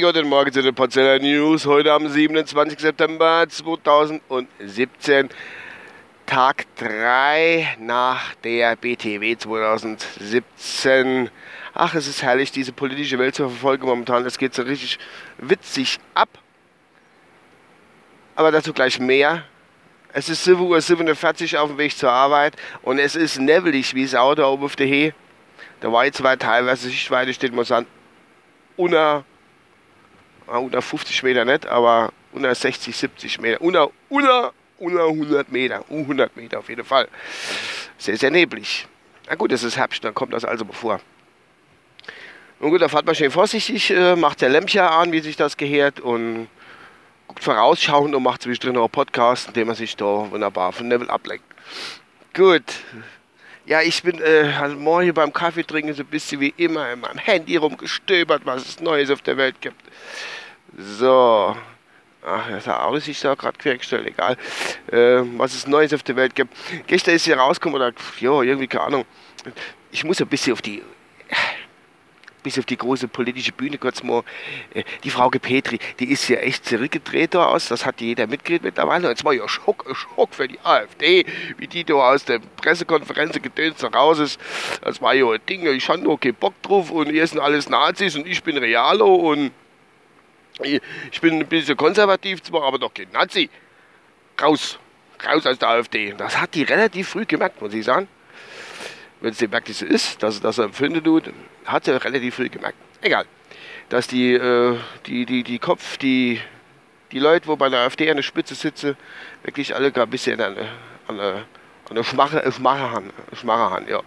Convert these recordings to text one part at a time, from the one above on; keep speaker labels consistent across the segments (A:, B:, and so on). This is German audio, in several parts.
A: Guten Morgen zu den Porzeller News. Heute am 27. September 2017. Tag 3 nach der BTW 2017. Ach, es ist herrlich, diese politische Welt zu verfolgen momentan. Es geht so richtig witzig ab. Aber dazu gleich mehr. Es ist 7.47 Uhr auf dem Weg zur Arbeit und es ist nebelig wie das Auto auf der Höhe. Da war jetzt war teilweise Sichtweite, steht man sagen, unter, unter 50 Meter nicht, aber unter 60, 70 Meter, unter, unter, unter 100 Meter, 100 Meter auf jeden Fall. Sehr, sehr neblig. Na gut, es ist Herbst, dann kommt das also bevor. Nun gut, da fährt man schön vorsichtig, äh, macht der Lämpchen an, wie sich das gehört und guckt vorausschauend und macht zwischendrin noch einen Podcast, in dem man sich da wunderbar von Level ablenkt. Gut, ja, ich bin äh, also morgen beim Kaffee trinken so ein bisschen wie immer in meinem Handy rumgestöbert, was es Neues auf der Welt gibt. So. Ach, das auch sich da gerade quergestellt, egal. Äh, was es Neues auf der Welt gibt. Gestern ist hier rausgekommen, oder, ja, irgendwie, keine Ahnung. Ich muss ein bisschen auf die bis auf die große politische Bühne kurz mal. Äh, die Frau Petri, die ist ja echt zurückgedreht da aus, das hat jeder mitgekriegt mittlerweile. Und es war ja Schock, Schock für die AfD, wie die da aus der Pressekonferenz gedöns raus ist. Das war ja ein Ding, ich hatte noch keinen Bock drauf und hier sind alles Nazis und ich bin Realo und ich bin ein bisschen konservativ zwar, aber doch kein Nazi. Raus, raus aus der AfD. Das hat die relativ früh gemerkt, muss ich sagen wenn es dem wirklich so ist, dass, er empfindet tut, hat er relativ früh gemerkt. Egal. Dass die, äh, die, die, die Kopf, die, die Leute, wo bei der AfD an der Spitze sitzen, wirklich alle ein bisschen an, an, an der Schmache, Schmache haben. Schmache haben ja.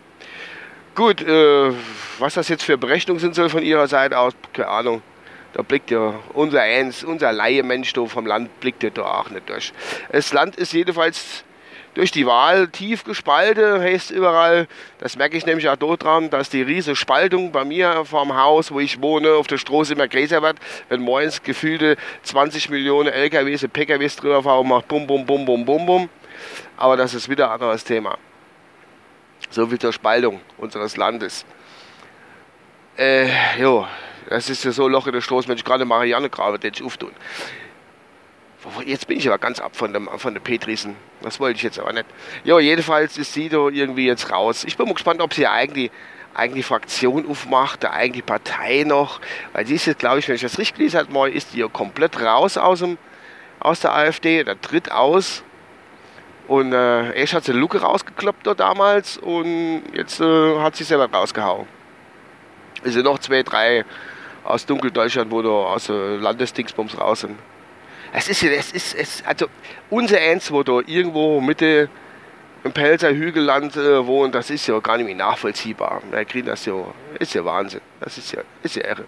A: Gut, äh, was das jetzt für Berechnungen sind soll von ihrer Seite aus, keine Ahnung. Da blickt ja unser Eins, unser Laie-Mensch vom Land, blickt ja da auch nicht durch. Das Land ist jedenfalls durch die Wahl tief gespalten, heißt überall. Das merke ich nämlich auch dort dran, dass die riesige Spaltung bei mir vorm Haus, wo ich wohne, auf der Straße immer größer wird. Wenn morgens gefühlte 20 Millionen LKWs und PKWs drüber fahren, macht bum, bum, bum, bum, bum, bum. Aber das ist wieder ein anderes Thema. So viel zur Spaltung unseres Landes. Äh, jo, das ist ja so ein Loch in der Straße, wenn ich gerade Marianne grabe, den ich auftun. Jetzt bin ich aber ganz ab von, dem, von der Petrisen. Das wollte ich jetzt aber nicht. Ja, jedenfalls ist sie da irgendwie jetzt raus. Ich bin mal gespannt, ob sie eigentlich eigentlich Fraktion aufmacht, eigentlich Partei noch, weil sie ist jetzt, glaube ich, wenn ich das richtig gelesen habe, ist die ja komplett raus aus, dem, aus der AfD, der tritt aus. Und äh, erst hat sie Luke rausgekloppt da damals und jetzt äh, hat sie selber rausgehauen. Es sind noch zwei, drei aus Dunkeldeutschland, wo da aus äh, Landesdingsbums raus sind. Es ist es ist, es, also unser Ernst, wo da irgendwo Mitte im Pelzer Hügelland äh, wohnt, das ist ja gar nicht mehr nachvollziehbar. Da kriegen das ja, ist ja Wahnsinn. Das ist ja, ist ja irre,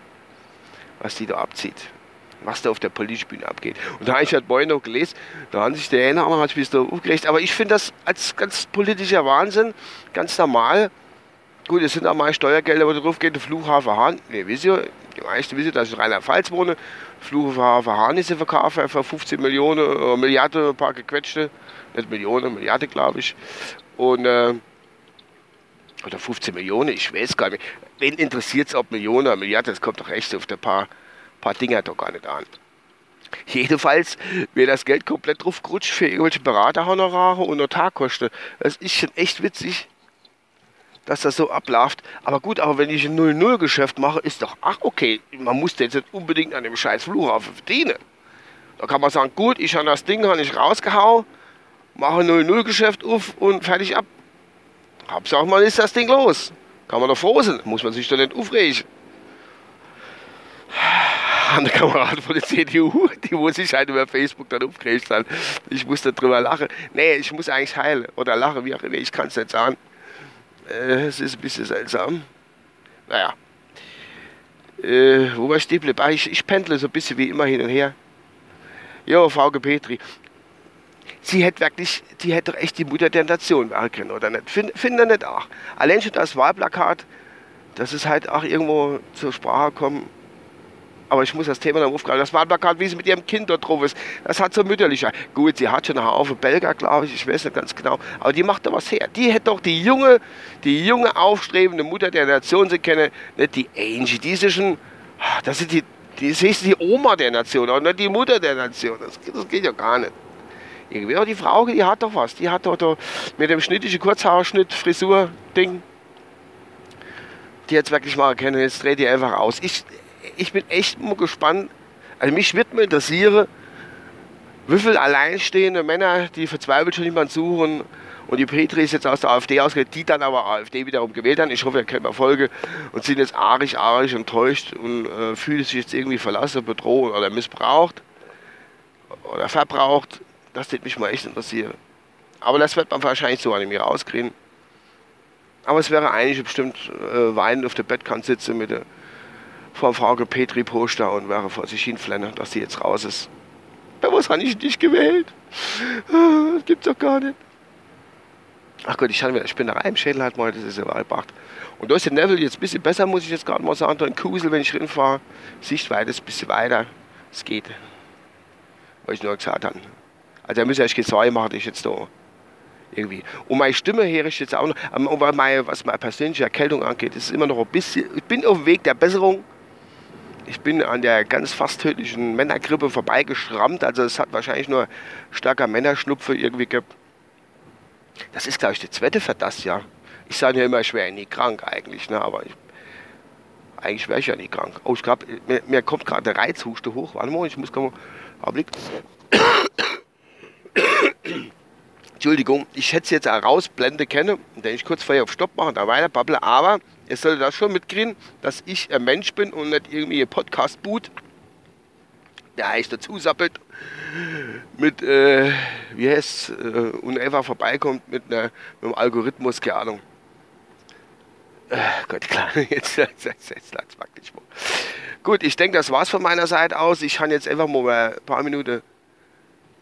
A: was die da abzieht. Was da auf der politischen Bühne abgeht. Und da habe ich halt vorhin noch gelesen, da haben sich der eine hat sich da aufgeregt. Aber ich finde das als ganz politischer Wahnsinn, ganz normal. Gut, es sind auch mal Steuergelder, wo drauf geht, der Flughafen Hahn. Ne, wisst ihr, die meisten wissen, dass ich in Rheinland-Pfalz wohne. Flughafen Hanisse verkaufen für 15 Millionen, äh, Milliarden, ein paar gequetschte, nicht Millionen, Milliarden glaube ich. Und, äh, oder 15 Millionen, ich weiß gar nicht. Wen interessiert es, ob Millionen oder Milliarden, das kommt doch echt auf ein paar, paar Dinger doch gar nicht an. Jedenfalls wäre das Geld komplett drauf gerutscht für irgendwelche Beraterhonorare und Notarkosten. Das ist schon echt witzig dass das so abläuft. Aber gut, aber wenn ich ein 0-0-Geschäft mache, ist doch, ach okay, man muss jetzt nicht unbedingt an dem scheiß Flughafen verdienen. Da kann man sagen, gut, ich habe das Ding habe ich rausgehauen, mache ein 0-0-Geschäft auf und fertig ab. Hauptsache, man ist das Ding los. Kann man doch froh sein, muss man sich doch nicht aufregen. Eine Kamerad von der CDU, die muss sich halt über Facebook dann aufgeregt haben. Ich musste drüber lachen. Nee, ich muss eigentlich heilen oder lachen, wie auch immer, ich kann es nicht sagen. Äh, es ist ein bisschen seltsam. Naja. Äh, wo war ich stehen ah, ich, ich pendle so ein bisschen wie immer hin und her. Jo, Frau Petri. Sie hätte wirklich, die hätte doch echt die Mutter der Nation werden können, oder nicht? Find, Finden nicht auch. Allein schon das Wahlplakat, das ist halt auch irgendwo zur Sprache kommen. Aber ich muss das Thema noch aufgreifen. Das Wahlplakat, wie sie mit ihrem Kind dort drauf ist, das hat so mütterlich. Gut, sie hat schon einen Haufen Belger, glaube ich, ich weiß nicht ganz genau, aber die macht da was her. Die hätte doch die junge, die junge aufstrebende Mutter der Nation sie kennen, nicht die Angie, die ist schon, ah, das ist die, die ist die Oma der Nation, aber nicht die Mutter der Nation. Das, das geht ja gar nicht. Irgendwie, aber die Frau, die hat doch was. Die hat doch da mit dem schnittischen Kurzhaarschnitt, Frisur, Ding, die jetzt wirklich mal erkennen, jetzt dreht die einfach aus. Ich, ich bin echt mal gespannt. Also mich wird mir interessieren, wie viele alleinstehende Männer, die verzweifelt schon jemanden suchen und die Petri ist jetzt aus der AfD ausgegangen, die dann aber AfD wiederum gewählt haben. Ich hoffe, ihr kennt Erfolge und sind jetzt arisch, arisch enttäuscht und äh, fühlen sich jetzt irgendwie verlassen, bedroht oder missbraucht oder verbraucht. Das wird mich mal echt interessieren. Aber das wird man wahrscheinlich so an mir rauskriegen. Aber es wäre eigentlich bestimmt äh, weinend auf der Bettkante sitzen mit der Frau Frauke Petri Poster und wäre vor sich hinflennen, dass sie jetzt raus ist. Bei was habe ich dich gewählt? Ah, das gibt's doch gar nicht. Ach Gott, ich hatte wieder Spinnerei im Schädel halt mal, das ist ja Wahlbracht. Und da ist der Neville jetzt ein bisschen besser, muss ich jetzt gerade mal sagen. Da in Kusel, wenn ich rinfahre, Sichtweite ist ein bisschen weiter. Es geht. Was ich nur gesagt habe. Also er müsste eigentlich zwei machen, ich jetzt da irgendwie. Und meine Stimme höre ich jetzt auch noch, ähm, meine, was meine persönliche Erkältung angeht, ist immer noch ein bisschen, ich bin auf dem Weg der Besserung. Ich bin an der ganz fast tödlichen Männergrippe vorbeigeschrammt, also es hat wahrscheinlich nur starker Männerschnupfe irgendwie gehabt. Das ist, glaube ich, der zweite für das Jahr. Ich sage ja immer, ich wäre nie krank eigentlich, ne? aber ich, eigentlich wäre ich ja nie krank. Oh, ich glaube, mir, mir, kommt gerade der Reizhuste hoch. Warte mal, ich muss mal. Augenblick. Entschuldigung, ich es jetzt auch rausblende können, indem ich kurz vorher auf Stopp mache und da weiter babble, aber ihr solltet das schon mitkriegen, dass ich ein Mensch bin und nicht irgendwie ein Podcast-Boot, der heißt dazu sappelt, mit, äh, wie heißt äh, und einfach vorbeikommt mit, einer, mit einem Algorithmus, keine Ahnung. Äh, Gott, klar, jetzt, jetzt, jetzt, lag es wirklich mal. Gut, ich denke, das war's von meiner Seite aus. Ich kann jetzt einfach mal ein paar Minuten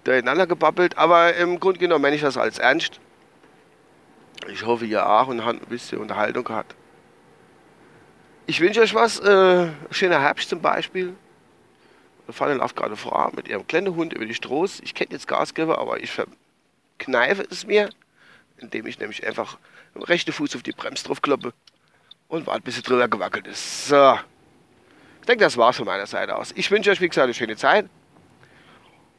A: durcheinander gebabbelt, aber im Grunde genommen meine ich das als ernst. Ich hoffe, ihr auch und habt ein bisschen Unterhaltung gehabt. Ich wünsche euch was. Äh, schöner Herbst zum Beispiel. Da fahren läuft gerade Frau mit ihrem kleinen Hund über die Straße. Ich kenne jetzt Gasgeber, aber ich verkneife es mir, indem ich nämlich einfach dem rechten Fuß auf die Bremse drauf kloppe und warte, bis sie drüber gewackelt ist. So. Ich denke, das war's von meiner Seite aus. Ich wünsche euch, wie gesagt, eine schöne Zeit.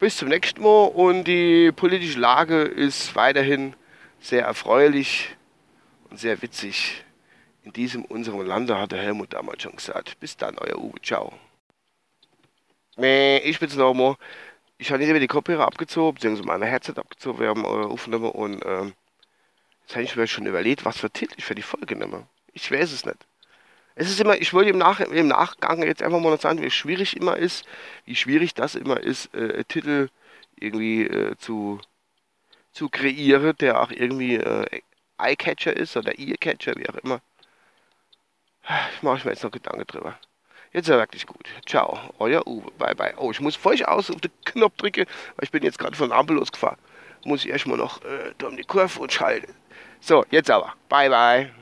A: Bis zum nächsten Mal und die politische Lage ist weiterhin sehr erfreulich und sehr witzig. In diesem unserem Lande hat der Helmut damals schon gesagt. Bis dann, euer Uwe. Ciao. Ich bin's nochmal. Ich habe nicht die Kopfhörer abgezogen, beziehungsweise meine Headset abgezogen. Wir haben eure aufgenommen und ähm, jetzt habe ich mir schon überlegt, was für Titel ich für die Folge nehme. Ich weiß es nicht. Es ist immer, ich wollte im, Nach im Nachgang jetzt einfach mal noch sagen, wie schwierig immer ist, wie schwierig das immer ist, äh, Titel irgendwie äh, zu, zu kreieren, der auch irgendwie äh, Eyecatcher ist oder Earcatcher, wie auch immer. Ich mache mir jetzt noch Gedanken drüber. Jetzt ist er wirklich gut. Ciao, euer Uwe. Bye bye. Oh, ich muss voll aus auf den Knopf drücken, weil ich bin jetzt gerade von Ampel losgefahren. Muss ich erstmal noch äh, um die Kurve und schalten. So, jetzt aber. Bye bye.